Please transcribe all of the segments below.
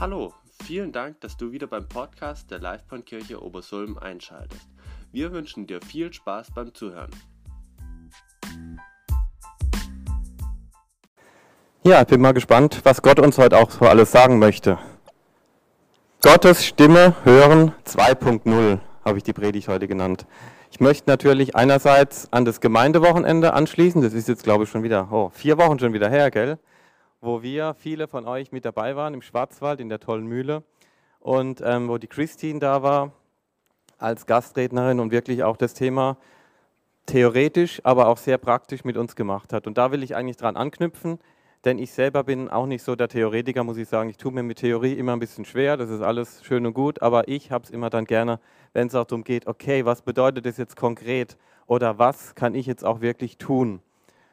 Hallo, vielen Dank, dass du wieder beim Podcast der Livebahnkirche Obersulm einschaltest. Wir wünschen dir viel Spaß beim Zuhören. Ja, ich bin mal gespannt, was Gott uns heute auch so alles sagen möchte. Gottes Stimme hören 2.0 habe ich die Predigt heute genannt. Ich möchte natürlich einerseits an das Gemeindewochenende anschließen. Das ist jetzt, glaube ich, schon wieder oh, vier Wochen schon wieder her, gell? Wo wir, viele von euch mit dabei waren im Schwarzwald in der tollen Mühle und ähm, wo die Christine da war als Gastrednerin und wirklich auch das Thema theoretisch, aber auch sehr praktisch mit uns gemacht hat. Und da will ich eigentlich dran anknüpfen, denn ich selber bin auch nicht so der Theoretiker, muss ich sagen. Ich tue mir mit Theorie immer ein bisschen schwer, das ist alles schön und gut, aber ich habe es immer dann gerne, wenn es auch darum geht, okay, was bedeutet das jetzt konkret oder was kann ich jetzt auch wirklich tun.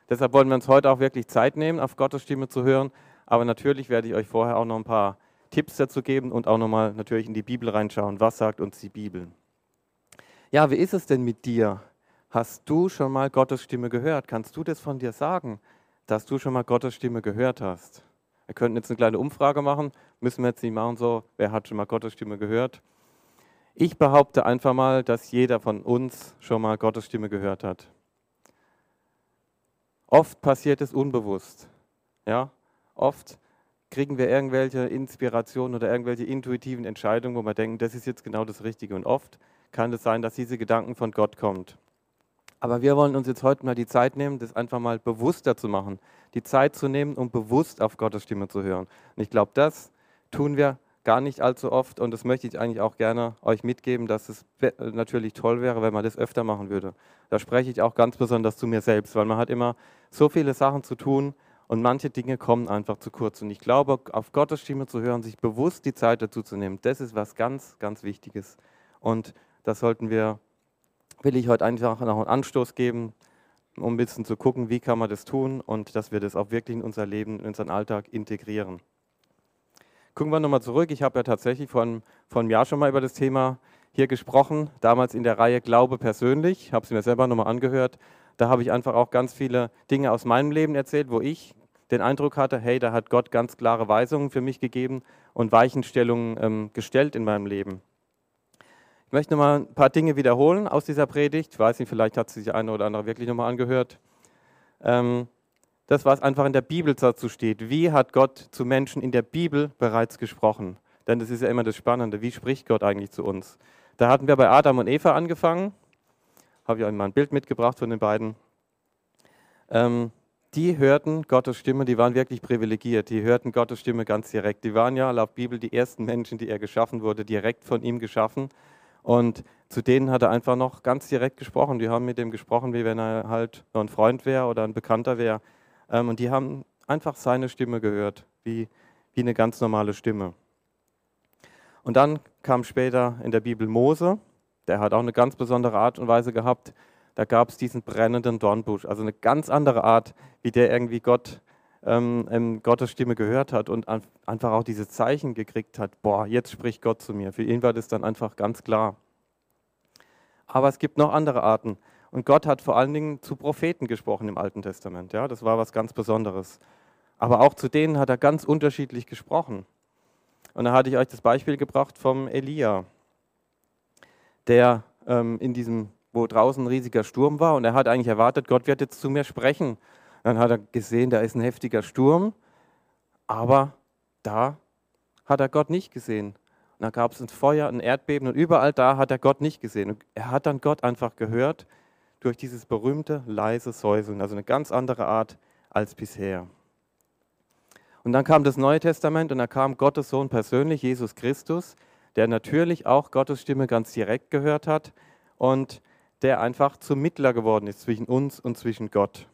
Deshalb wollen wir uns heute auch wirklich Zeit nehmen, auf Gottes Stimme zu hören, aber natürlich werde ich euch vorher auch noch ein paar Tipps dazu geben und auch nochmal natürlich in die Bibel reinschauen. Was sagt uns die Bibel? Ja, wie ist es denn mit dir? Hast du schon mal Gottes Stimme gehört? Kannst du das von dir sagen? dass du schon mal Gottes Stimme gehört hast. Wir könnten jetzt eine kleine Umfrage machen, müssen wir jetzt nicht machen so, wer hat schon mal Gottes Stimme gehört. Ich behaupte einfach mal, dass jeder von uns schon mal Gottes Stimme gehört hat. Oft passiert es unbewusst. Ja? Oft kriegen wir irgendwelche Inspirationen oder irgendwelche intuitiven Entscheidungen, wo wir denken, das ist jetzt genau das Richtige. Und oft kann es sein, dass diese Gedanken von Gott kommen. Aber wir wollen uns jetzt heute mal die Zeit nehmen, das einfach mal bewusster zu machen. Die Zeit zu nehmen, um bewusst auf Gottes Stimme zu hören. Und ich glaube, das tun wir gar nicht allzu oft und das möchte ich eigentlich auch gerne euch mitgeben, dass es natürlich toll wäre, wenn man das öfter machen würde. Da spreche ich auch ganz besonders zu mir selbst, weil man hat immer so viele Sachen zu tun und manche Dinge kommen einfach zu kurz. Und ich glaube, auf Gottes Stimme zu hören, sich bewusst die Zeit dazu zu nehmen, das ist was ganz, ganz Wichtiges. Und das sollten wir will ich heute einfach noch einen Anstoß geben, um ein bisschen zu gucken, wie kann man das tun und dass wir das auch wirklich in unser Leben, in unseren Alltag integrieren. Gucken wir nochmal zurück. Ich habe ja tatsächlich vor, vor einem Jahr schon mal über das Thema hier gesprochen, damals in der Reihe Glaube persönlich, habe es mir selber nochmal angehört. Da habe ich einfach auch ganz viele Dinge aus meinem Leben erzählt, wo ich den Eindruck hatte, hey, da hat Gott ganz klare Weisungen für mich gegeben und Weichenstellungen ähm, gestellt in meinem Leben. Ich möchte noch mal ein paar Dinge wiederholen aus dieser Predigt. Ich weiß nicht, vielleicht hat sich die eine oder andere wirklich noch mal angehört. Ähm, das, was einfach in der Bibel dazu steht. Wie hat Gott zu Menschen in der Bibel bereits gesprochen? Denn das ist ja immer das Spannende. Wie spricht Gott eigentlich zu uns? Da hatten wir bei Adam und Eva angefangen. Habe ich euch mal ein Bild mitgebracht von den beiden. Ähm, die hörten Gottes Stimme, die waren wirklich privilegiert. Die hörten Gottes Stimme ganz direkt. Die waren ja laut Bibel die ersten Menschen, die er geschaffen wurde, direkt von ihm geschaffen. Und zu denen hat er einfach noch ganz direkt gesprochen. Die haben mit dem gesprochen, wie wenn er halt noch ein Freund wäre oder ein Bekannter wäre. Ähm, und die haben einfach seine Stimme gehört, wie, wie eine ganz normale Stimme. Und dann kam später in der Bibel Mose, der hat auch eine ganz besondere Art und Weise gehabt. Da gab es diesen brennenden Dornbusch, also eine ganz andere Art, wie der irgendwie Gott, ähm, Gottes Stimme gehört hat und einfach auch diese Zeichen gekriegt hat, boah, jetzt spricht Gott zu mir. Für ihn war das dann einfach ganz klar. Aber es gibt noch andere Arten. Und Gott hat vor allen Dingen zu Propheten gesprochen im Alten Testament. Ja, das war was ganz Besonderes. Aber auch zu denen hat er ganz unterschiedlich gesprochen. Und da hatte ich euch das Beispiel gebracht vom Elia, der ähm, in diesem, wo draußen ein riesiger Sturm war und er hat eigentlich erwartet, Gott wird jetzt zu mir sprechen. Dann hat er gesehen, da ist ein heftiger Sturm, aber da hat er Gott nicht gesehen. Und dann gab es ein Feuer, ein Erdbeben und überall da hat er Gott nicht gesehen. Und er hat dann Gott einfach gehört durch dieses berühmte leise Säuseln, also eine ganz andere Art als bisher. Und dann kam das Neue Testament und da kam Gottes Sohn persönlich, Jesus Christus, der natürlich auch Gottes Stimme ganz direkt gehört hat und der einfach zum Mittler geworden ist zwischen uns und zwischen Gott.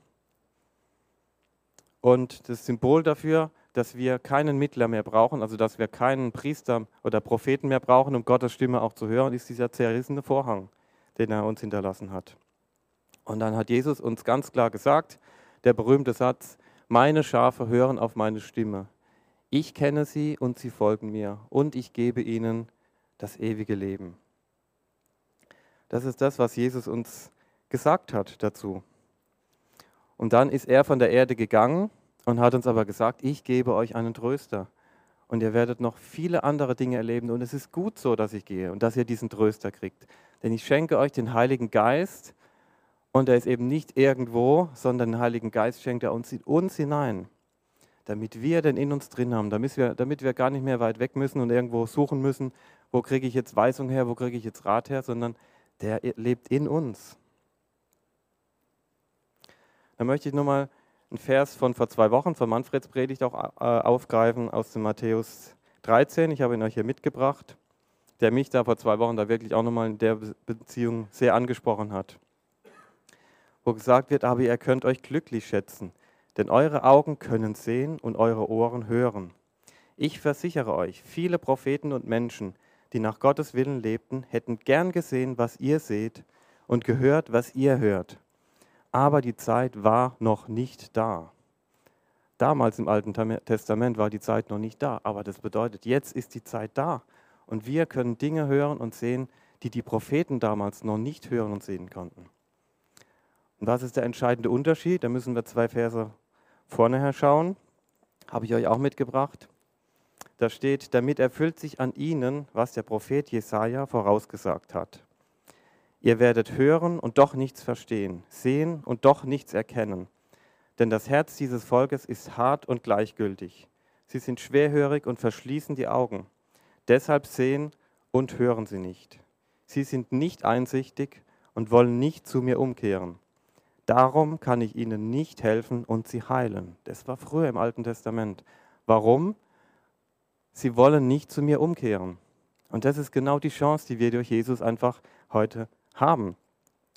Und das Symbol dafür dass wir keinen Mittler mehr brauchen, also dass wir keinen Priester oder Propheten mehr brauchen, um Gottes Stimme auch zu hören, ist dieser zerrissene Vorhang, den er uns hinterlassen hat. Und dann hat Jesus uns ganz klar gesagt, der berühmte Satz, meine Schafe hören auf meine Stimme. Ich kenne sie und sie folgen mir und ich gebe ihnen das ewige Leben. Das ist das, was Jesus uns gesagt hat dazu. Und dann ist er von der Erde gegangen und hat uns aber gesagt, ich gebe euch einen Tröster. Und ihr werdet noch viele andere Dinge erleben. Und es ist gut so, dass ich gehe und dass ihr diesen Tröster kriegt. Denn ich schenke euch den Heiligen Geist. Und er ist eben nicht irgendwo, sondern den Heiligen Geist schenkt er uns uns hinein. Damit wir den in uns drin haben, damit wir, damit wir gar nicht mehr weit weg müssen und irgendwo suchen müssen, wo kriege ich jetzt Weisung her, wo kriege ich jetzt Rat her, sondern der lebt in uns. Da möchte ich nochmal einen Vers von vor zwei Wochen, von Manfreds Predigt auch äh, aufgreifen aus dem Matthäus 13. Ich habe ihn euch hier mitgebracht, der mich da vor zwei Wochen da wirklich auch nochmal in der Beziehung sehr angesprochen hat. Wo gesagt wird, aber ihr könnt euch glücklich schätzen, denn eure Augen können sehen und eure Ohren hören. Ich versichere euch, viele Propheten und Menschen, die nach Gottes Willen lebten, hätten gern gesehen, was ihr seht und gehört, was ihr hört aber die Zeit war noch nicht da. Damals im Alten Testament war die Zeit noch nicht da, aber das bedeutet, jetzt ist die Zeit da. Und wir können Dinge hören und sehen, die die Propheten damals noch nicht hören und sehen konnten. Und was ist der entscheidende Unterschied? Da müssen wir zwei Verse vorne her schauen. Habe ich euch auch mitgebracht. Da steht, damit erfüllt sich an ihnen, was der Prophet Jesaja vorausgesagt hat. Ihr werdet hören und doch nichts verstehen, sehen und doch nichts erkennen. Denn das Herz dieses Volkes ist hart und gleichgültig. Sie sind schwerhörig und verschließen die Augen. Deshalb sehen und hören sie nicht. Sie sind nicht einsichtig und wollen nicht zu mir umkehren. Darum kann ich ihnen nicht helfen und sie heilen. Das war früher im Alten Testament. Warum? Sie wollen nicht zu mir umkehren. Und das ist genau die Chance, die wir durch Jesus einfach heute haben.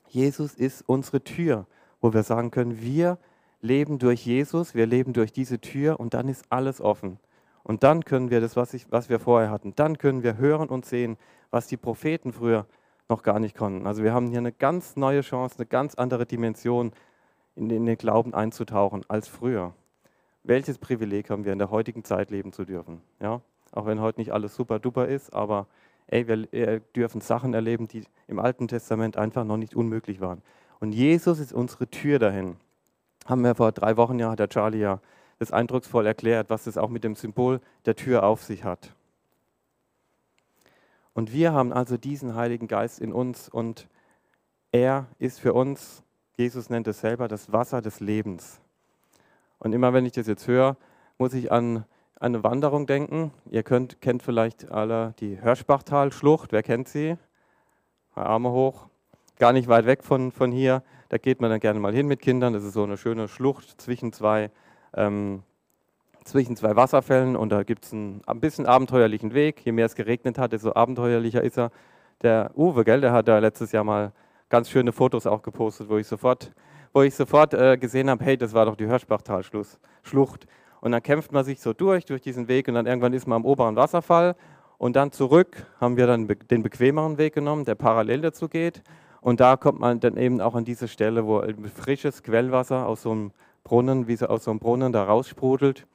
Jesus ist unsere Tür, wo wir sagen können, wir leben durch Jesus, wir leben durch diese Tür und dann ist alles offen. Und dann können wir das, was, ich, was wir vorher hatten, dann können wir hören und sehen, was die Propheten früher noch gar nicht konnten. Also wir haben hier eine ganz neue Chance, eine ganz andere Dimension in den, in den Glauben einzutauchen als früher. Welches Privileg haben wir in der heutigen Zeit leben zu dürfen? Ja? Auch wenn heute nicht alles super duper ist, aber ey, wir dürfen Sachen erleben, die im Alten Testament einfach noch nicht unmöglich waren. Und Jesus ist unsere Tür dahin. Haben wir vor drei Wochen ja, hat der Charlie ja das eindrucksvoll erklärt, was es auch mit dem Symbol der Tür auf sich hat. Und wir haben also diesen Heiligen Geist in uns und er ist für uns, Jesus nennt es selber, das Wasser des Lebens. Und immer wenn ich das jetzt höre, muss ich an eine Wanderung denken. Ihr könnt, kennt vielleicht alle die Hörspachtal-Schlucht. Wer kennt sie? Arme hoch. Gar nicht weit weg von, von hier. Da geht man dann gerne mal hin mit Kindern. Das ist so eine schöne Schlucht zwischen zwei, ähm, zwischen zwei Wasserfällen. Und da gibt es einen ein bisschen abenteuerlichen Weg. Je mehr es geregnet hat, desto abenteuerlicher ist er. Der Uwe, gell, der hat da letztes Jahr mal ganz schöne Fotos auch gepostet, wo ich sofort, wo ich sofort äh, gesehen habe, hey, das war doch die Hörspachtal-Schlucht. Und dann kämpft man sich so durch, durch diesen Weg und dann irgendwann ist man am oberen Wasserfall. Und dann zurück haben wir dann den bequemeren Weg genommen, der parallel dazu geht. Und da kommt man dann eben auch an diese Stelle, wo frisches Quellwasser aus so einem Brunnen, wie so aus so einem Brunnen da raussprudelt.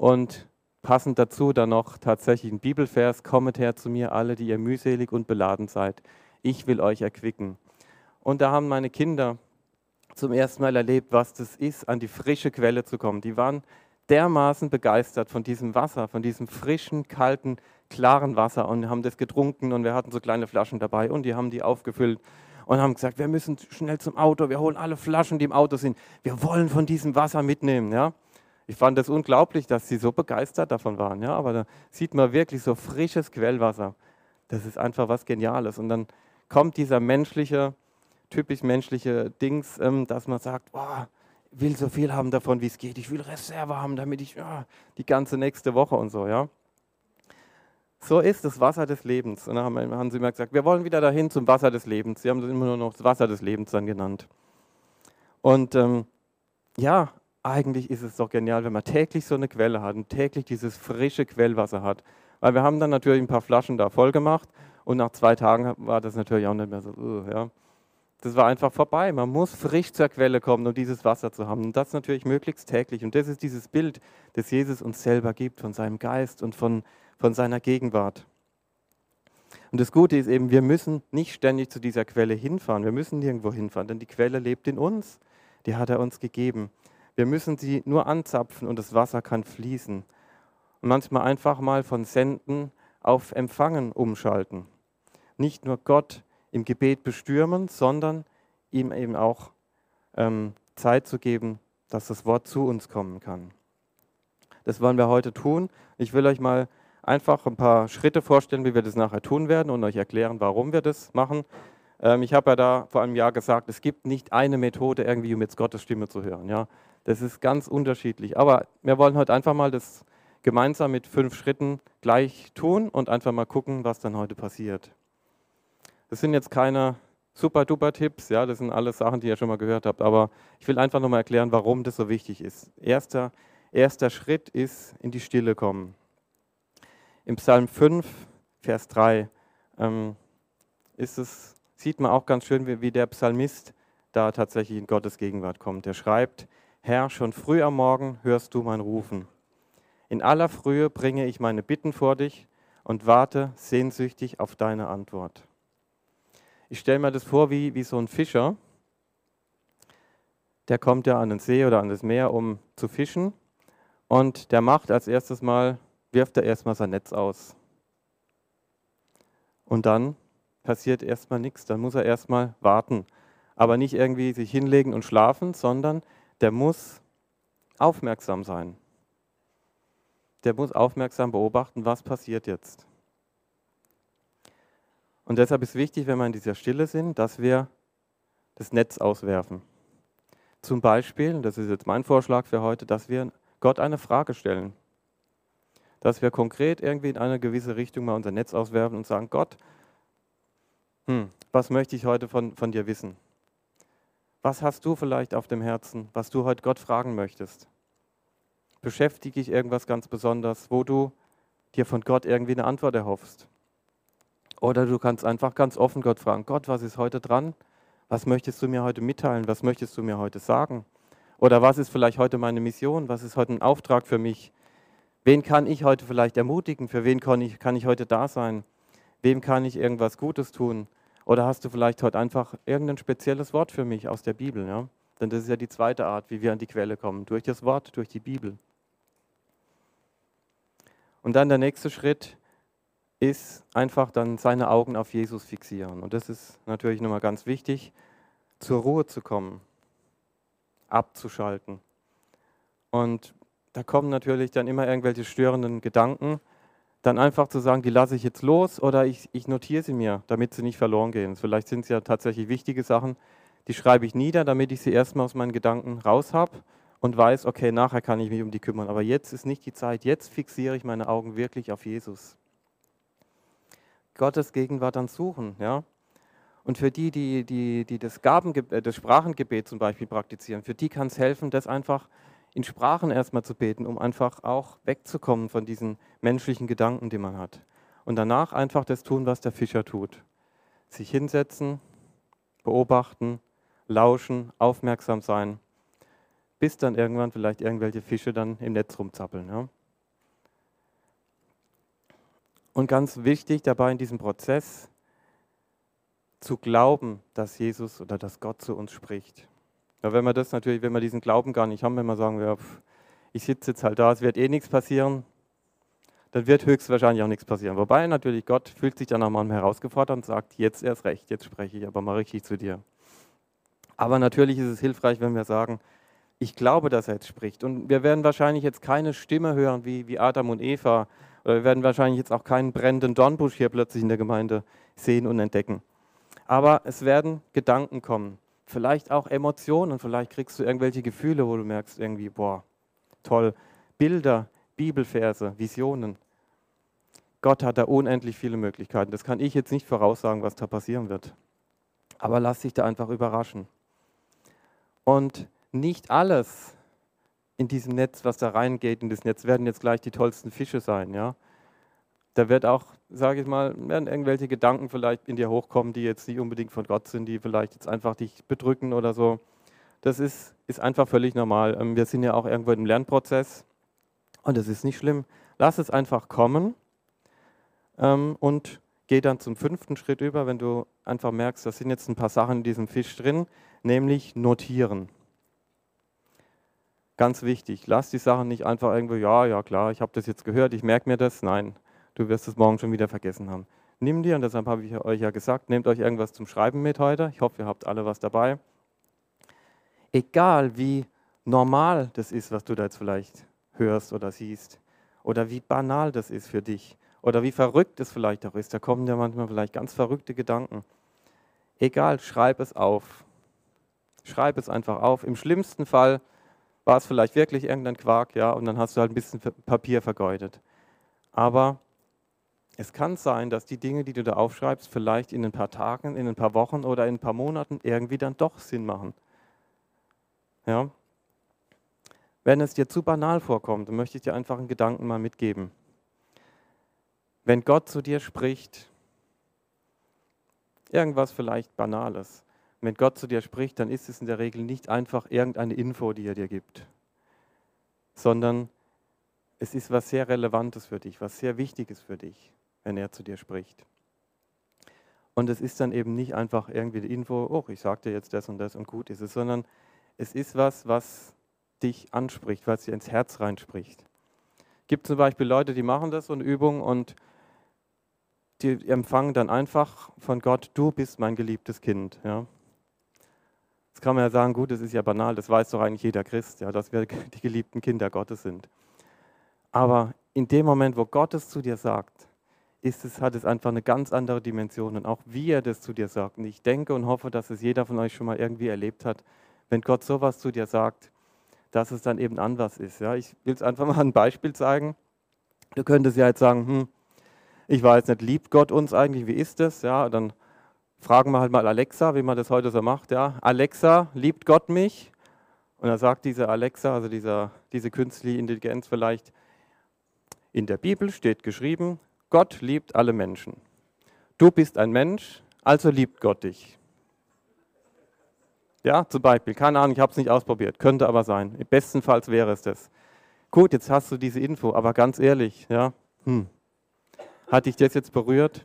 Und passend dazu dann noch tatsächlich ein Bibelvers, kommet her zu mir alle, die ihr mühselig und beladen seid. Ich will euch erquicken. Und da haben meine Kinder zum ersten Mal erlebt, was das ist, an die frische Quelle zu kommen. Die waren dermaßen begeistert von diesem Wasser, von diesem frischen, kalten, klaren Wasser und haben das getrunken und wir hatten so kleine Flaschen dabei und die haben die aufgefüllt und haben gesagt, wir müssen schnell zum Auto, wir holen alle Flaschen, die im Auto sind. Wir wollen von diesem Wasser mitnehmen, ja. Ich fand das unglaublich, dass sie so begeistert davon waren, ja, aber da sieht man wirklich so frisches Quellwasser. Das ist einfach was Geniales und dann kommt dieser menschliche, typisch menschliche Dings, ähm, dass man sagt, boah, will so viel haben davon, wie es geht. Ich will Reserve haben, damit ich ja, die ganze nächste Woche und so, ja. So ist das Wasser des Lebens. Und dann haben, haben sie immer gesagt, wir wollen wieder dahin zum Wasser des Lebens. Sie haben das immer nur noch das Wasser des Lebens dann genannt. Und ähm, ja, eigentlich ist es doch genial, wenn man täglich so eine Quelle hat und täglich dieses frische Quellwasser hat. Weil wir haben dann natürlich ein paar Flaschen da voll gemacht und nach zwei Tagen war das natürlich auch nicht mehr so, uh, ja. Das war einfach vorbei. Man muss frisch zur Quelle kommen, um dieses Wasser zu haben. Und das natürlich möglichst täglich. Und das ist dieses Bild, das Jesus uns selber gibt, von seinem Geist und von, von seiner Gegenwart. Und das Gute ist eben, wir müssen nicht ständig zu dieser Quelle hinfahren. Wir müssen nirgendwo hinfahren, denn die Quelle lebt in uns. Die hat er uns gegeben. Wir müssen sie nur anzapfen und das Wasser kann fließen. und manchmal einfach mal von Senden auf Empfangen umschalten. Nicht nur Gott im Gebet bestürmen, sondern ihm eben auch ähm, Zeit zu geben, dass das Wort zu uns kommen kann. Das wollen wir heute tun. Ich will euch mal einfach ein paar Schritte vorstellen, wie wir das nachher tun werden und euch erklären, warum wir das machen. Ähm, ich habe ja da vor einem Jahr gesagt, es gibt nicht eine Methode irgendwie, um jetzt Gottes Stimme zu hören. Ja, das ist ganz unterschiedlich. Aber wir wollen heute einfach mal das gemeinsam mit fünf Schritten gleich tun und einfach mal gucken, was dann heute passiert. Das sind jetzt keine super duper Tipps, ja, das sind alles Sachen, die ihr schon mal gehört habt, aber ich will einfach nochmal erklären, warum das so wichtig ist. Erster, erster Schritt ist in die Stille kommen. Im Psalm 5, Vers 3 ähm, ist es, sieht man auch ganz schön, wie, wie der Psalmist da tatsächlich in Gottes Gegenwart kommt. Er schreibt, Herr, schon früh am Morgen hörst du mein Rufen. In aller Frühe bringe ich meine Bitten vor dich und warte sehnsüchtig auf deine Antwort. Ich stelle mir das vor wie, wie so ein Fischer, der kommt ja an den See oder an das Meer, um zu fischen. Und der macht als erstes Mal, wirft er erstmal sein Netz aus. Und dann passiert erstmal nichts. Dann muss er erstmal warten. Aber nicht irgendwie sich hinlegen und schlafen, sondern der muss aufmerksam sein der muss aufmerksam beobachten, was passiert jetzt. Und deshalb ist wichtig, wenn wir in dieser Stille sind, dass wir das Netz auswerfen. Zum Beispiel, das ist jetzt mein Vorschlag für heute, dass wir Gott eine Frage stellen. Dass wir konkret irgendwie in eine gewisse Richtung mal unser Netz auswerfen und sagen, Gott, hm, was möchte ich heute von, von dir wissen? Was hast du vielleicht auf dem Herzen, was du heute Gott fragen möchtest? beschäftige dich irgendwas ganz besonders, wo du dir von Gott irgendwie eine Antwort erhoffst. Oder du kannst einfach ganz offen Gott fragen, Gott, was ist heute dran? Was möchtest du mir heute mitteilen? Was möchtest du mir heute sagen? Oder was ist vielleicht heute meine Mission? Was ist heute ein Auftrag für mich? Wen kann ich heute vielleicht ermutigen? Für wen kann ich, kann ich heute da sein? Wem kann ich irgendwas Gutes tun? Oder hast du vielleicht heute einfach irgendein spezielles Wort für mich aus der Bibel? Ja? Denn das ist ja die zweite Art, wie wir an die Quelle kommen, durch das Wort, durch die Bibel. Und dann der nächste Schritt ist einfach dann seine Augen auf Jesus fixieren. Und das ist natürlich nochmal ganz wichtig, zur Ruhe zu kommen, abzuschalten. Und da kommen natürlich dann immer irgendwelche störenden Gedanken. Dann einfach zu sagen, die lasse ich jetzt los oder ich, ich notiere sie mir, damit sie nicht verloren gehen. Vielleicht sind es ja tatsächlich wichtige Sachen, die schreibe ich nieder, damit ich sie erstmal aus meinen Gedanken raus habe und weiß, okay, nachher kann ich mich um die kümmern. Aber jetzt ist nicht die Zeit. Jetzt fixiere ich meine Augen wirklich auf Jesus. Gottes Gegenwart dann suchen, ja. Und für die, die, die, die das, Gabengebet, äh, das Sprachengebet zum Beispiel praktizieren, für die kann es helfen, das einfach in Sprachen erstmal zu beten, um einfach auch wegzukommen von diesen menschlichen Gedanken, die man hat. Und danach einfach das tun, was der Fischer tut. Sich hinsetzen, beobachten, lauschen, aufmerksam sein bis dann irgendwann vielleicht irgendwelche Fische dann im Netz rumzappeln. Ja. Und ganz wichtig dabei in diesem Prozess, zu glauben, dass Jesus oder dass Gott zu uns spricht. Ja, wenn wir das natürlich, wenn wir diesen Glauben gar nicht haben, wenn wir sagen, ja, ich sitze jetzt halt da, es wird eh nichts passieren, dann wird höchstwahrscheinlich auch nichts passieren. Wobei natürlich Gott fühlt sich dann auch mal herausgefordert und sagt, jetzt erst recht, jetzt spreche ich aber mal richtig zu dir. Aber natürlich ist es hilfreich, wenn wir sagen, ich glaube, dass er jetzt spricht. Und wir werden wahrscheinlich jetzt keine Stimme hören wie, wie Adam und Eva. Oder wir werden wahrscheinlich jetzt auch keinen brennenden Dornbusch hier plötzlich in der Gemeinde sehen und entdecken. Aber es werden Gedanken kommen. Vielleicht auch Emotionen. Vielleicht kriegst du irgendwelche Gefühle, wo du merkst, irgendwie, boah, toll. Bilder, Bibelverse, Visionen. Gott hat da unendlich viele Möglichkeiten. Das kann ich jetzt nicht voraussagen, was da passieren wird. Aber lass dich da einfach überraschen. Und nicht alles in diesem Netz, was da reingeht, in das Netz, werden jetzt gleich die tollsten Fische sein. Ja? Da wird auch, sage ich mal, werden irgendwelche Gedanken vielleicht in dir hochkommen, die jetzt nicht unbedingt von Gott sind, die vielleicht jetzt einfach dich bedrücken oder so. Das ist, ist einfach völlig normal. Ähm, wir sind ja auch irgendwo im Lernprozess und das ist nicht schlimm. Lass es einfach kommen ähm, und geh dann zum fünften Schritt über, wenn du einfach merkst, da sind jetzt ein paar Sachen in diesem Fisch drin, nämlich notieren. Ganz wichtig, lass die Sachen nicht einfach irgendwo, ja, ja klar, ich habe das jetzt gehört, ich merke mir das. Nein, du wirst es morgen schon wieder vergessen haben. Nimm dir, und deshalb habe ich euch ja gesagt, nehmt euch irgendwas zum Schreiben mit heute. Ich hoffe, ihr habt alle was dabei. Egal wie normal das ist, was du da jetzt vielleicht hörst oder siehst, oder wie banal das ist für dich, oder wie verrückt es vielleicht auch ist, da kommen ja manchmal vielleicht ganz verrückte Gedanken. Egal, schreib es auf. Schreib es einfach auf. Im schlimmsten Fall war es vielleicht wirklich irgendein Quark, ja, und dann hast du halt ein bisschen Papier vergeudet. Aber es kann sein, dass die Dinge, die du da aufschreibst, vielleicht in ein paar Tagen, in ein paar Wochen oder in ein paar Monaten irgendwie dann doch Sinn machen. Ja? Wenn es dir zu banal vorkommt, dann möchte ich dir einfach einen Gedanken mal mitgeben. Wenn Gott zu dir spricht, irgendwas vielleicht Banales, wenn Gott zu dir spricht, dann ist es in der Regel nicht einfach irgendeine Info, die er dir gibt, sondern es ist was sehr Relevantes für dich, was sehr Wichtiges für dich, wenn er zu dir spricht. Und es ist dann eben nicht einfach irgendwie die Info, oh, ich sage dir jetzt das und das und gut ist es, sondern es ist was, was dich anspricht, was dir ins Herz reinspricht. Es gibt zum Beispiel Leute, die machen das, so eine Übung, und die empfangen dann einfach von Gott, du bist mein geliebtes Kind. Ja? Jetzt kann man ja sagen, gut, das ist ja banal, das weiß doch eigentlich jeder Christ, ja, dass wir die geliebten Kinder Gottes sind. Aber in dem Moment, wo Gott es zu dir sagt, ist es, hat es einfach eine ganz andere Dimension. Und auch wie er das zu dir sagt. Und ich denke und hoffe, dass es jeder von euch schon mal irgendwie erlebt hat, wenn Gott sowas zu dir sagt, dass es dann eben anders ist. Ja, ich will es einfach mal ein Beispiel zeigen. Du könntest ja jetzt sagen, hm, ich weiß nicht, liebt Gott uns eigentlich, wie ist das? Ja, dann fragen wir halt mal Alexa, wie man das heute so macht. Ja, Alexa, liebt Gott mich? Und dann sagt diese Alexa, also dieser, diese künstliche Intelligenz vielleicht, in der Bibel steht geschrieben, Gott liebt alle Menschen. Du bist ein Mensch, also liebt Gott dich. Ja, zum Beispiel, keine Ahnung, ich habe es nicht ausprobiert, könnte aber sein. Im besten Fall wäre es das. Gut, jetzt hast du diese Info, aber ganz ehrlich, ja, hm, hat dich das jetzt berührt?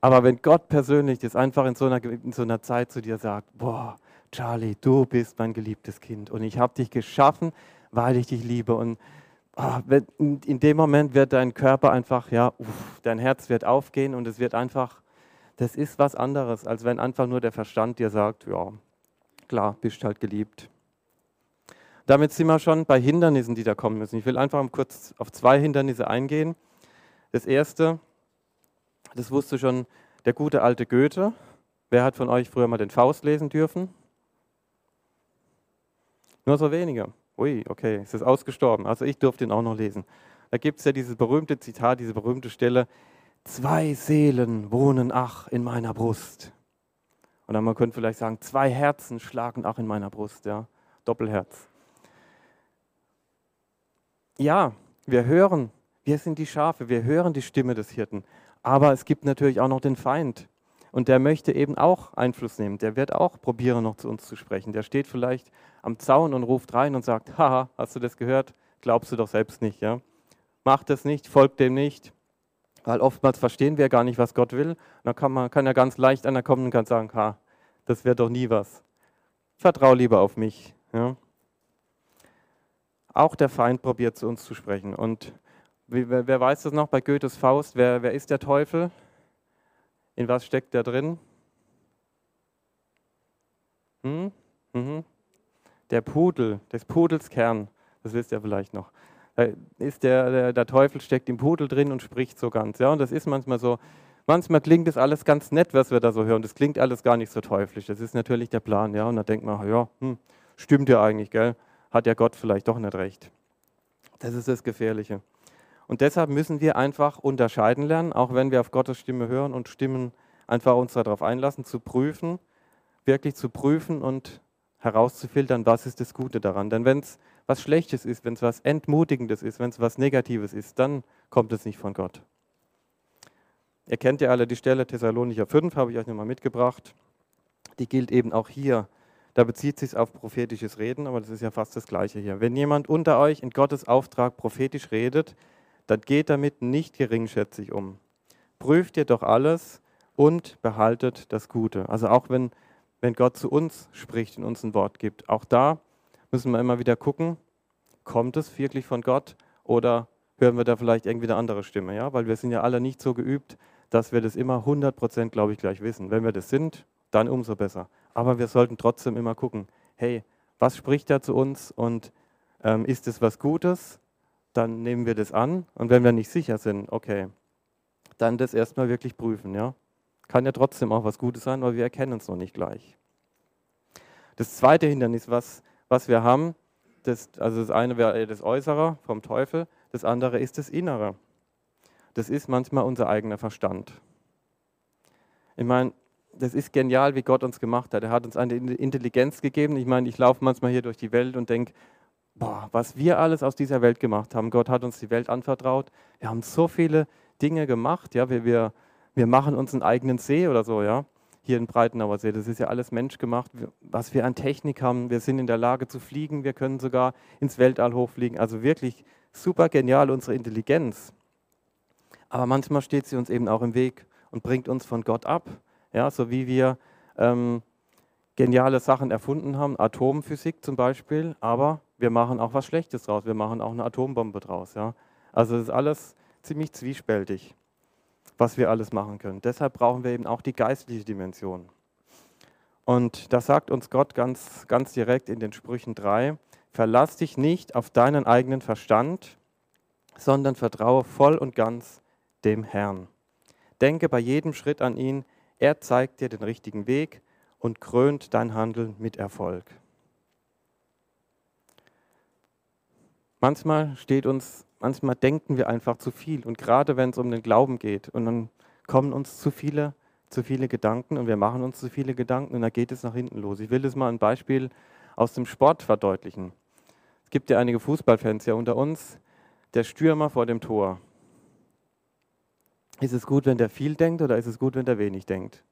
Aber wenn Gott persönlich das einfach in so einer, in so einer Zeit zu dir sagt, boah, Charlie, du bist mein geliebtes Kind und ich habe dich geschaffen, weil ich dich liebe und in dem Moment wird dein Körper einfach, ja, uff, dein Herz wird aufgehen und es wird einfach, das ist was anderes, als wenn einfach nur der Verstand dir sagt, ja, klar, bist halt geliebt. Damit sind wir schon bei Hindernissen, die da kommen müssen. Ich will einfach kurz auf zwei Hindernisse eingehen. Das erste, das wusste schon der gute alte Goethe. Wer hat von euch früher mal den Faust lesen dürfen? Nur so wenige. Ui, okay, es ist ausgestorben. Also ich durfte ihn auch noch lesen. Da gibt es ja dieses berühmte Zitat, diese berühmte Stelle, zwei Seelen wohnen ach in meiner Brust. Und dann man könnte vielleicht sagen, zwei Herzen schlagen ach in meiner Brust, ja, Doppelherz. Ja, wir hören, wir sind die Schafe, wir hören die Stimme des Hirten. Aber es gibt natürlich auch noch den Feind. Und der möchte eben auch Einfluss nehmen. Der wird auch probieren, noch zu uns zu sprechen. Der steht vielleicht am Zaun und ruft rein und sagt, haha, hast du das gehört? Glaubst du doch selbst nicht, ja? Mach das nicht, folgt dem nicht. Weil oftmals verstehen wir gar nicht, was Gott will. Und dann kann, man, kann ja ganz leicht einer kommen und kann sagen, ha, das wird doch nie was. Vertrau lieber auf mich. Ja? Auch der Feind probiert zu uns zu sprechen. Und Wer, wer weiß das noch bei Goethes Faust? Wer, wer ist der Teufel? In was steckt der drin? Hm? Mhm. Der Pudel, des Pudels Kern, das wisst ihr vielleicht noch. Ist der, der, der, Teufel steckt im Pudel drin und spricht so ganz. Ja, und das ist manchmal so, manchmal klingt das alles ganz nett, was wir da so hören. Das klingt alles gar nicht so teuflisch. Das ist natürlich der Plan. Ja, und da denkt man, ja, hm, stimmt ja eigentlich, gell? Hat ja Gott vielleicht doch nicht recht. Das ist das Gefährliche. Und deshalb müssen wir einfach unterscheiden lernen, auch wenn wir auf Gottes Stimme hören und Stimmen einfach uns darauf einlassen, zu prüfen, wirklich zu prüfen und herauszufiltern, was ist das Gute daran. Denn wenn es was Schlechtes ist, wenn es was Entmutigendes ist, wenn es was Negatives ist, dann kommt es nicht von Gott. Ihr kennt ja alle die Stelle Thessalonicher 5, habe ich euch nochmal mitgebracht. Die gilt eben auch hier. Da bezieht sich auf prophetisches Reden, aber das ist ja fast das Gleiche hier. Wenn jemand unter euch in Gottes Auftrag prophetisch redet, dann geht damit nicht geringschätzig um. Prüft ihr doch alles und behaltet das Gute. Also auch wenn, wenn Gott zu uns spricht und uns ein Wort gibt, auch da müssen wir immer wieder gucken, kommt es wirklich von Gott oder hören wir da vielleicht irgendwie eine andere Stimme? Ja? Weil wir sind ja alle nicht so geübt, dass wir das immer 100% glaube ich gleich wissen. Wenn wir das sind, dann umso besser. Aber wir sollten trotzdem immer gucken, hey, was spricht da zu uns und ähm, ist es was Gutes? Dann nehmen wir das an und wenn wir nicht sicher sind, okay, dann das erstmal wirklich prüfen. Ja? Kann ja trotzdem auch was Gutes sein, aber wir erkennen es noch nicht gleich. Das zweite Hindernis, was, was wir haben, das, also das eine wäre das Äußere vom Teufel, das andere ist das Innere. Das ist manchmal unser eigener Verstand. Ich meine, das ist genial, wie Gott uns gemacht hat. Er hat uns eine Intelligenz gegeben. Ich meine, ich laufe manchmal hier durch die Welt und denke, boah, was wir alles aus dieser Welt gemacht haben. Gott hat uns die Welt anvertraut. Wir haben so viele Dinge gemacht. Ja, wir, wir, wir machen uns einen eigenen See oder so, ja. Hier in Breitenauer See. Das ist ja alles menschgemacht. Was wir an Technik haben. Wir sind in der Lage zu fliegen. Wir können sogar ins Weltall hochfliegen. Also wirklich super genial, unsere Intelligenz. Aber manchmal steht sie uns eben auch im Weg und bringt uns von Gott ab. Ja, so wie wir ähm, geniale Sachen erfunden haben, Atomphysik zum Beispiel, aber wir machen auch was Schlechtes draus. Wir machen auch eine Atombombe draus. Ja? Also es ist alles ziemlich zwiespältig, was wir alles machen können. Deshalb brauchen wir eben auch die geistliche Dimension. Und da sagt uns Gott ganz, ganz direkt in den Sprüchen 3, verlass dich nicht auf deinen eigenen Verstand, sondern vertraue voll und ganz dem Herrn. Denke bei jedem Schritt an ihn, er zeigt dir den richtigen Weg und krönt dein Handeln mit Erfolg. Manchmal steht uns, manchmal denken wir einfach zu viel und gerade wenn es um den Glauben geht und dann kommen uns zu viele, zu viele Gedanken und wir machen uns zu viele Gedanken und dann geht es nach hinten los. Ich will das mal ein Beispiel aus dem Sport verdeutlichen. Es gibt ja einige Fußballfans ja unter uns. Der Stürmer vor dem Tor. Ist es gut, wenn der viel denkt oder ist es gut, wenn der wenig denkt?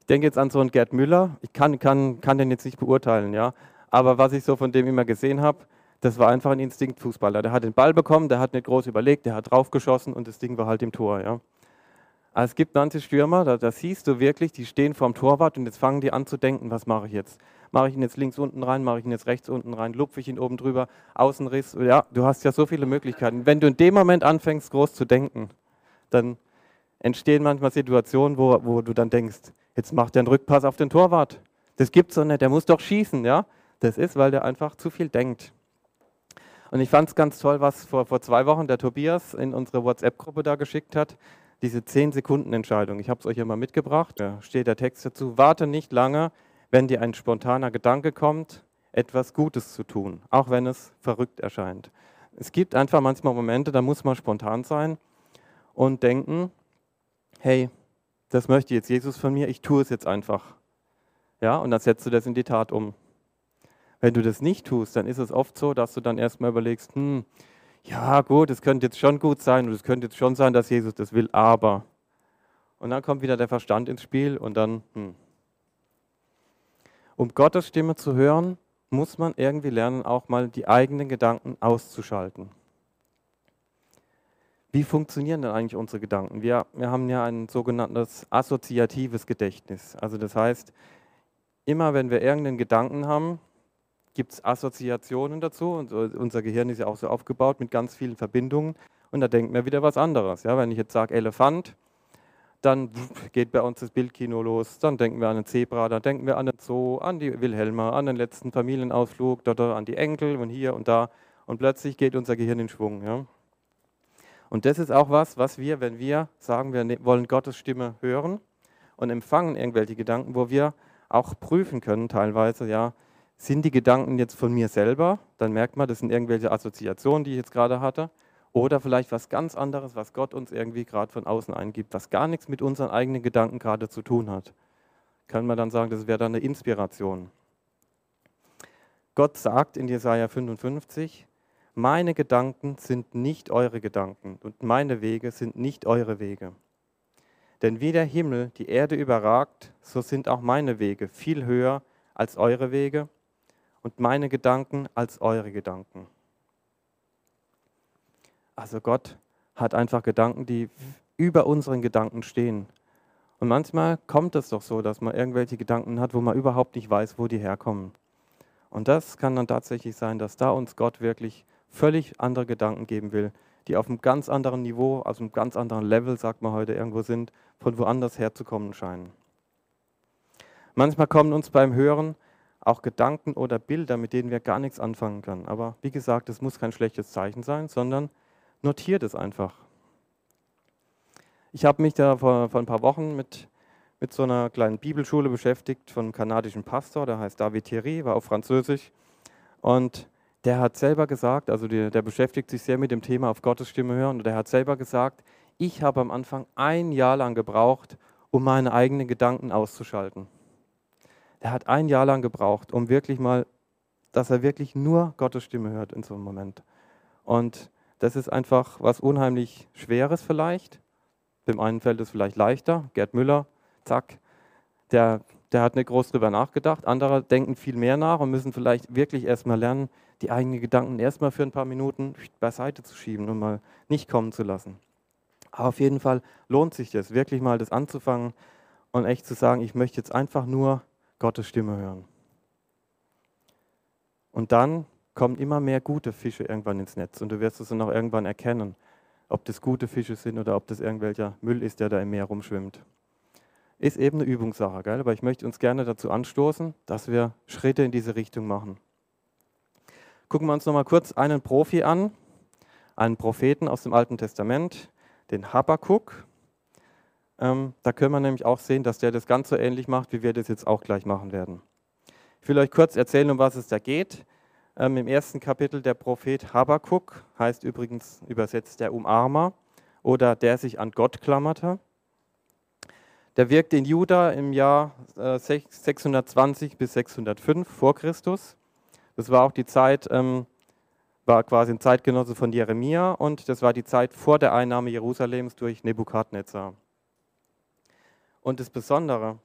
Ich denke jetzt an so einen Gerd Müller. Ich kann, kann, kann den jetzt nicht beurteilen, ja. Aber was ich so von dem immer gesehen habe, das war einfach ein Instinktfußballer. Der hat den Ball bekommen, der hat nicht groß überlegt, der hat draufgeschossen und das Ding war halt im Tor, ja. Es gibt manche Stürmer, da, da siehst du wirklich, die stehen vorm Torwart und jetzt fangen die an zu denken, was mache ich jetzt? Mache ich ihn jetzt links unten rein, mache ich ihn jetzt rechts unten rein, lupfe ich ihn oben drüber, Außenriss, ja, du hast ja so viele Möglichkeiten. Wenn du in dem Moment anfängst, groß zu denken, dann entstehen manchmal Situationen, wo, wo du dann denkst, jetzt macht er einen Rückpass auf den Torwart. Das gibt's doch nicht, der muss doch schießen, ja. Das ist, weil der einfach zu viel denkt. Und ich fand es ganz toll, was vor, vor zwei Wochen der Tobias in unsere WhatsApp-Gruppe da geschickt hat. Diese 10-Sekunden-Entscheidung. Ich habe es euch hier mal mitgebracht. Da steht der Text dazu. Warte nicht lange, wenn dir ein spontaner Gedanke kommt, etwas Gutes zu tun, auch wenn es verrückt erscheint. Es gibt einfach manchmal Momente, da muss man spontan sein und denken, hey, das möchte jetzt Jesus von mir, ich tue es jetzt einfach. Ja, und dann setzt du das in die Tat um. Wenn du das nicht tust, dann ist es oft so, dass du dann erstmal überlegst, hm, ja gut, es könnte jetzt schon gut sein und es könnte jetzt schon sein, dass Jesus das will, aber. Und dann kommt wieder der Verstand ins Spiel und dann, hm. Um Gottes Stimme zu hören, muss man irgendwie lernen, auch mal die eigenen Gedanken auszuschalten. Wie funktionieren denn eigentlich unsere Gedanken? Wir, wir haben ja ein sogenanntes assoziatives Gedächtnis. Also das heißt, immer wenn wir irgendeinen Gedanken haben, gibt es Assoziationen dazu. Und unser Gehirn ist ja auch so aufgebaut mit ganz vielen Verbindungen. Und da denken wir wieder was anderes. Ja, wenn ich jetzt sage Elefant, dann geht bei uns das Bildkino los. Dann denken wir an den Zebra, dann denken wir an den Zoo, an die Wilhelma, an den letzten Familienausflug, dort an die Enkel und hier und da. Und plötzlich geht unser Gehirn in Schwung. Ja. Und das ist auch was, was wir, wenn wir sagen, wir ne-, wollen Gottes Stimme hören und empfangen irgendwelche Gedanken, wo wir auch prüfen können teilweise, ja, sind die Gedanken jetzt von mir selber? Dann merkt man, das sind irgendwelche Assoziationen, die ich jetzt gerade hatte. Oder vielleicht was ganz anderes, was Gott uns irgendwie gerade von außen eingibt, was gar nichts mit unseren eigenen Gedanken gerade zu tun hat. Kann man dann sagen, das wäre dann eine Inspiration. Gott sagt in Jesaja 55, meine Gedanken sind nicht eure Gedanken und meine Wege sind nicht eure Wege. Denn wie der Himmel die Erde überragt, so sind auch meine Wege viel höher als eure Wege und meine Gedanken als eure Gedanken. Also Gott hat einfach Gedanken, die über unseren Gedanken stehen. Und manchmal kommt es doch so, dass man irgendwelche Gedanken hat, wo man überhaupt nicht weiß, wo die herkommen. Und das kann dann tatsächlich sein, dass da uns Gott wirklich völlig andere Gedanken geben will, die auf einem ganz anderen Niveau, also einem ganz anderen Level, sagt man heute, irgendwo sind, von woanders herzukommen scheinen. Manchmal kommen uns beim Hören auch Gedanken oder Bilder, mit denen wir gar nichts anfangen können. Aber wie gesagt, es muss kein schlechtes Zeichen sein, sondern notiert es einfach. Ich habe mich da vor, vor ein paar Wochen mit, mit so einer kleinen Bibelschule beschäftigt von einem kanadischen Pastor, der heißt David Thierry, war auf Französisch. Und der hat selber gesagt, also der, der beschäftigt sich sehr mit dem Thema auf Gottes Stimme hören, und der hat selber gesagt, ich habe am Anfang ein Jahr lang gebraucht, um meine eigenen Gedanken auszuschalten. Er hat ein Jahr lang gebraucht, um wirklich mal, dass er wirklich nur Gottes Stimme hört in so einem Moment. Und das ist einfach was unheimlich Schweres vielleicht. Dem einen fällt es vielleicht leichter. Gerd Müller, zack, der, der hat nicht groß drüber nachgedacht. Andere denken viel mehr nach und müssen vielleicht wirklich erstmal lernen, die eigenen Gedanken erstmal für ein paar Minuten beiseite zu schieben und mal nicht kommen zu lassen. Aber auf jeden Fall lohnt sich das, wirklich mal das anzufangen und echt zu sagen, ich möchte jetzt einfach nur Gottes Stimme hören. Und dann kommen immer mehr gute Fische irgendwann ins Netz und du wirst es dann auch irgendwann erkennen, ob das gute Fische sind oder ob das irgendwelcher Müll ist, der da im Meer rumschwimmt. Ist eben eine Übungssache, gell? aber ich möchte uns gerne dazu anstoßen, dass wir Schritte in diese Richtung machen. Gucken wir uns nochmal kurz einen Profi an, einen Propheten aus dem Alten Testament, den Habakkuk. Ähm, da können wir nämlich auch sehen, dass der das ganz so ähnlich macht, wie wir das jetzt auch gleich machen werden. Ich will euch kurz erzählen, um was es da geht. Ähm, Im ersten Kapitel der Prophet Habakkuk heißt übrigens übersetzt der Umarmer oder der sich an Gott klammerte. Der wirkte in Juda im Jahr äh, 620 bis 605 vor Christus. Das war auch die Zeit, ähm, war quasi ein Zeitgenosse von Jeremia und das war die Zeit vor der Einnahme Jerusalems durch Nebukadnezar. Und das Besondere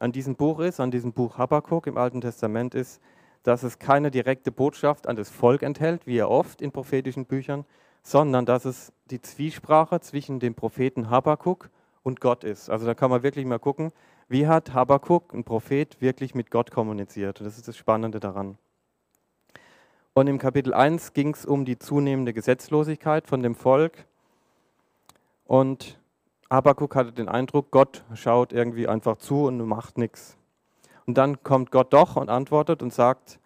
an diesem Buch ist, an diesem Buch Habakkuk im Alten Testament ist, dass es keine direkte Botschaft an das Volk enthält, wie ja oft in prophetischen Büchern, sondern dass es die Zwiesprache zwischen dem Propheten Habakkuk und Gott ist. Also da kann man wirklich mal gucken, wie hat Habakkuk, ein Prophet, wirklich mit Gott kommuniziert. Das ist das Spannende daran. Und im Kapitel 1 ging es um die zunehmende Gesetzlosigkeit von dem Volk. Und Habakuk hatte den Eindruck, Gott schaut irgendwie einfach zu und macht nichts. Und dann kommt Gott doch und antwortet und sagt,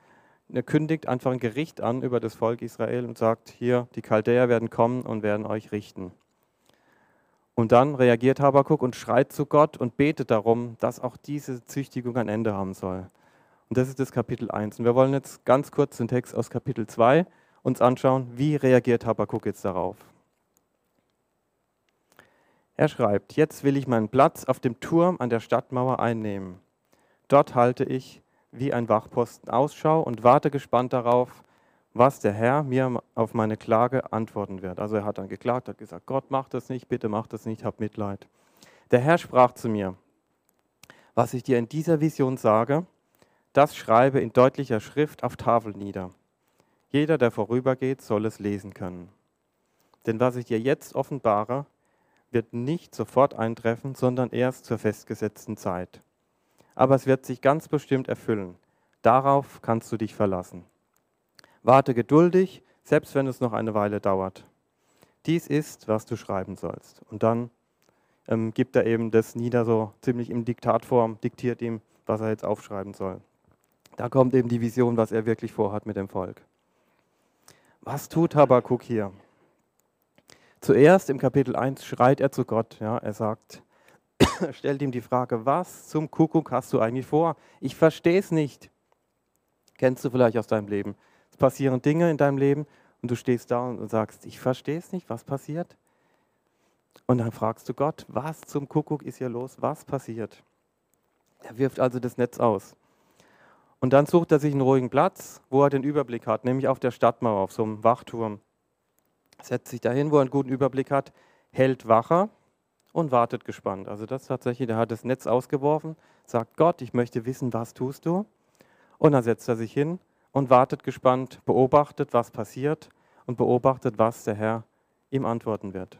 er kündigt einfach ein Gericht an über das Volk Israel und sagt, hier, die Chaldäer werden kommen und werden euch richten. Und dann reagiert Habakuk und schreit zu Gott und betet darum, dass auch diese Züchtigung ein Ende haben soll. Und das ist das Kapitel 1. Und wir wollen jetzt ganz kurz den Text aus Kapitel 2 uns anschauen, wie reagiert Habakuk jetzt darauf. Er schreibt, jetzt will ich meinen Platz auf dem Turm an der Stadtmauer einnehmen. Dort halte ich wie ein Wachposten Ausschau und warte gespannt darauf, was der Herr mir auf meine Klage antworten wird. Also er hat dann geklagt, hat gesagt, Gott mach das nicht, bitte mach das nicht, hab Mitleid. Der Herr sprach zu mir, was ich dir in dieser Vision sage, das schreibe in deutlicher Schrift auf Tafel nieder. Jeder, der vorübergeht, soll es lesen können. Denn was ich dir jetzt offenbare, wird nicht sofort eintreffen, sondern erst zur festgesetzten Zeit. Aber es wird sich ganz bestimmt erfüllen. Darauf kannst du dich verlassen. Warte geduldig, selbst wenn es noch eine Weile dauert. Dies ist, was du schreiben sollst. Und dann ähm, gibt er eben das nieder, so ziemlich in Diktatform, diktiert ihm, was er jetzt aufschreiben soll. Da kommt eben die Vision, was er wirklich vorhat mit dem Volk. Was tut Habakkuk hier? Zuerst im Kapitel 1 schreit er zu Gott. Ja, er sagt, stellt ihm die Frage, was zum Kuckuck hast du eigentlich vor? Ich verstehe es nicht. Kennst du vielleicht aus deinem Leben? Es passieren Dinge in deinem Leben und du stehst da und sagst, ich verstehe es nicht, was passiert? Und dann fragst du Gott, was zum Kuckuck ist hier los? Was passiert? Er wirft also das Netz aus. Und dann sucht er sich einen ruhigen Platz, wo er den Überblick hat, nämlich auf der Stadtmauer, auf so einem Wachturm setzt sich dahin, wo er einen guten Überblick hat, hält Wache und wartet gespannt. Also das tatsächlich, der hat das Netz ausgeworfen, sagt Gott, ich möchte wissen, was tust du? Und dann setzt er sich hin und wartet gespannt, beobachtet, was passiert und beobachtet, was der Herr ihm antworten wird.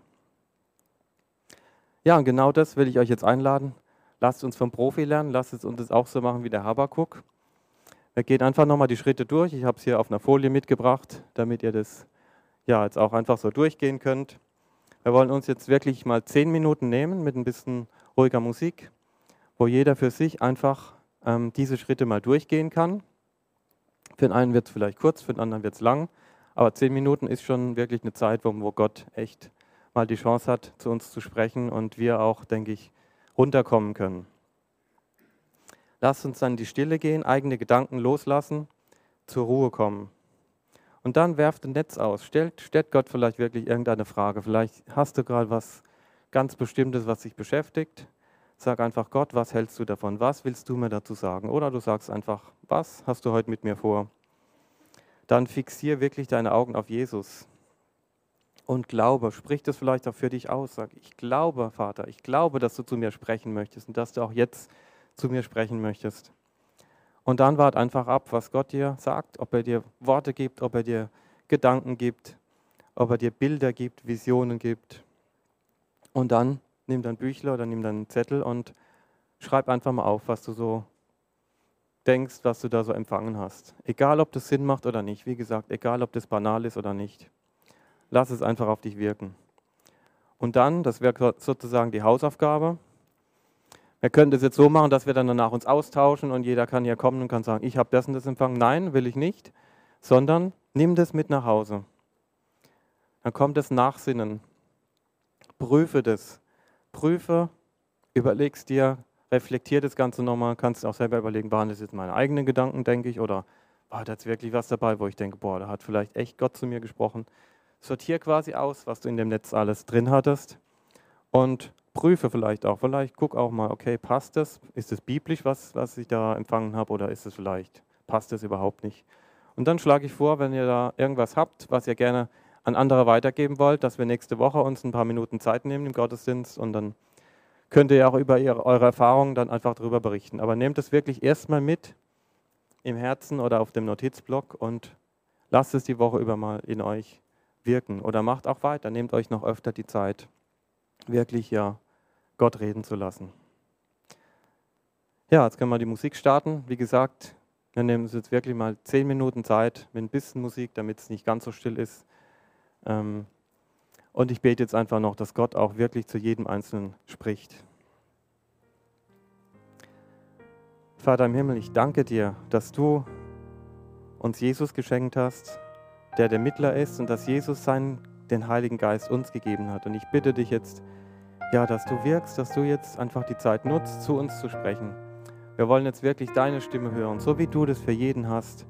Ja, und genau das will ich euch jetzt einladen. Lasst uns vom Profi lernen, lasst es uns das auch so machen wie der Habakuk. Wir gehen einfach nochmal die Schritte durch. Ich habe es hier auf einer Folie mitgebracht, damit ihr das ja jetzt auch einfach so durchgehen könnt. Wir wollen uns jetzt wirklich mal zehn Minuten nehmen mit ein bisschen ruhiger Musik, wo jeder für sich einfach ähm, diese Schritte mal durchgehen kann. Für den einen wird es vielleicht kurz, für den anderen wird es lang, aber zehn Minuten ist schon wirklich eine Zeit, wo, wo Gott echt mal die Chance hat, zu uns zu sprechen und wir auch, denke ich, runterkommen können. Lasst uns dann in die Stille gehen, eigene Gedanken loslassen, zur Ruhe kommen. Und dann werft ein Netz aus. Stellt, stellt Gott vielleicht wirklich irgendeine Frage. Vielleicht hast du gerade was ganz Bestimmtes, was dich beschäftigt. Sag einfach Gott, was hältst du davon? Was willst du mir dazu sagen? Oder du sagst einfach, was hast du heute mit mir vor? Dann fixier wirklich deine Augen auf Jesus und glaube. Sprich das vielleicht auch für dich aus. Sag, ich glaube, Vater, ich glaube, dass du zu mir sprechen möchtest und dass du auch jetzt zu mir sprechen möchtest. Und dann wart einfach ab, was Gott dir sagt, ob er dir Worte gibt, ob er dir Gedanken gibt, ob er dir Bilder gibt, Visionen gibt. Und dann nimm dein Büchler oder nimm deinen Zettel und schreib einfach mal auf, was du so denkst, was du da so empfangen hast. Egal, ob das Sinn macht oder nicht. Wie gesagt, egal, ob das banal ist oder nicht. Lass es einfach auf dich wirken. Und dann, das wäre sozusagen die Hausaufgabe, wir können das jetzt so machen, dass wir dann danach uns austauschen und jeder kann hier kommen und kann sagen, ich habe das und das empfangen. Nein, will ich nicht, sondern nimm das mit nach Hause. Dann kommt das Nachsinnen. Prüfe das. Prüfe, überlegst dir, reflektier das Ganze nochmal, kannst auch selber überlegen, waren das jetzt meine eigenen Gedanken, denke ich, oder war da jetzt wirklich was dabei, wo ich denke, boah, da hat vielleicht echt Gott zu mir gesprochen. Sortier quasi aus, was du in dem Netz alles drin hattest und prüfe vielleicht auch. Vielleicht guck auch mal, okay, passt das? Ist es biblisch, was, was ich da empfangen habe, oder ist es vielleicht, passt es überhaupt nicht? Und dann schlage ich vor, wenn ihr da irgendwas habt, was ihr gerne an andere weitergeben wollt, dass wir nächste Woche uns ein paar Minuten Zeit nehmen im Gottesdienst und dann könnt ihr auch über ihre, eure Erfahrungen dann einfach darüber berichten. Aber nehmt es wirklich erstmal mit im Herzen oder auf dem Notizblock und lasst es die Woche über mal in euch wirken. Oder macht auch weiter, nehmt euch noch öfter die Zeit, wirklich ja Gott reden zu lassen. Ja, jetzt können wir die Musik starten. Wie gesagt, wir nehmen uns jetzt wirklich mal zehn Minuten Zeit mit ein bisschen Musik, damit es nicht ganz so still ist. Ähm, und ich bete jetzt einfach noch, dass Gott auch wirklich zu jedem Einzelnen spricht. Vater im Himmel, ich danke dir, dass du uns Jesus geschenkt hast, der der Mittler ist und dass Jesus seinen, den Heiligen Geist uns gegeben hat. Und ich bitte dich jetzt, ja, dass du wirkst, dass du jetzt einfach die Zeit nutzt, zu uns zu sprechen. Wir wollen jetzt wirklich deine Stimme hören, so wie du das für jeden hast.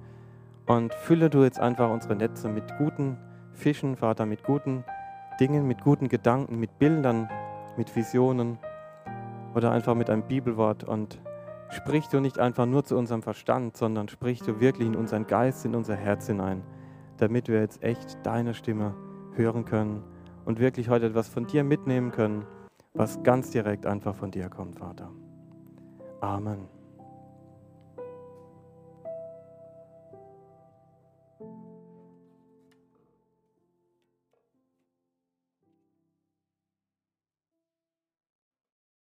Und fülle du jetzt einfach unsere Netze mit guten Fischen, Vater, mit guten Dingen, mit guten Gedanken, mit Bildern, mit Visionen oder einfach mit einem Bibelwort. Und sprich du nicht einfach nur zu unserem Verstand, sondern sprich du wirklich in unseren Geist, in unser Herz hinein, damit wir jetzt echt deine Stimme hören können und wirklich heute etwas von dir mitnehmen können was ganz direkt einfach von dir kommt, Vater. Amen.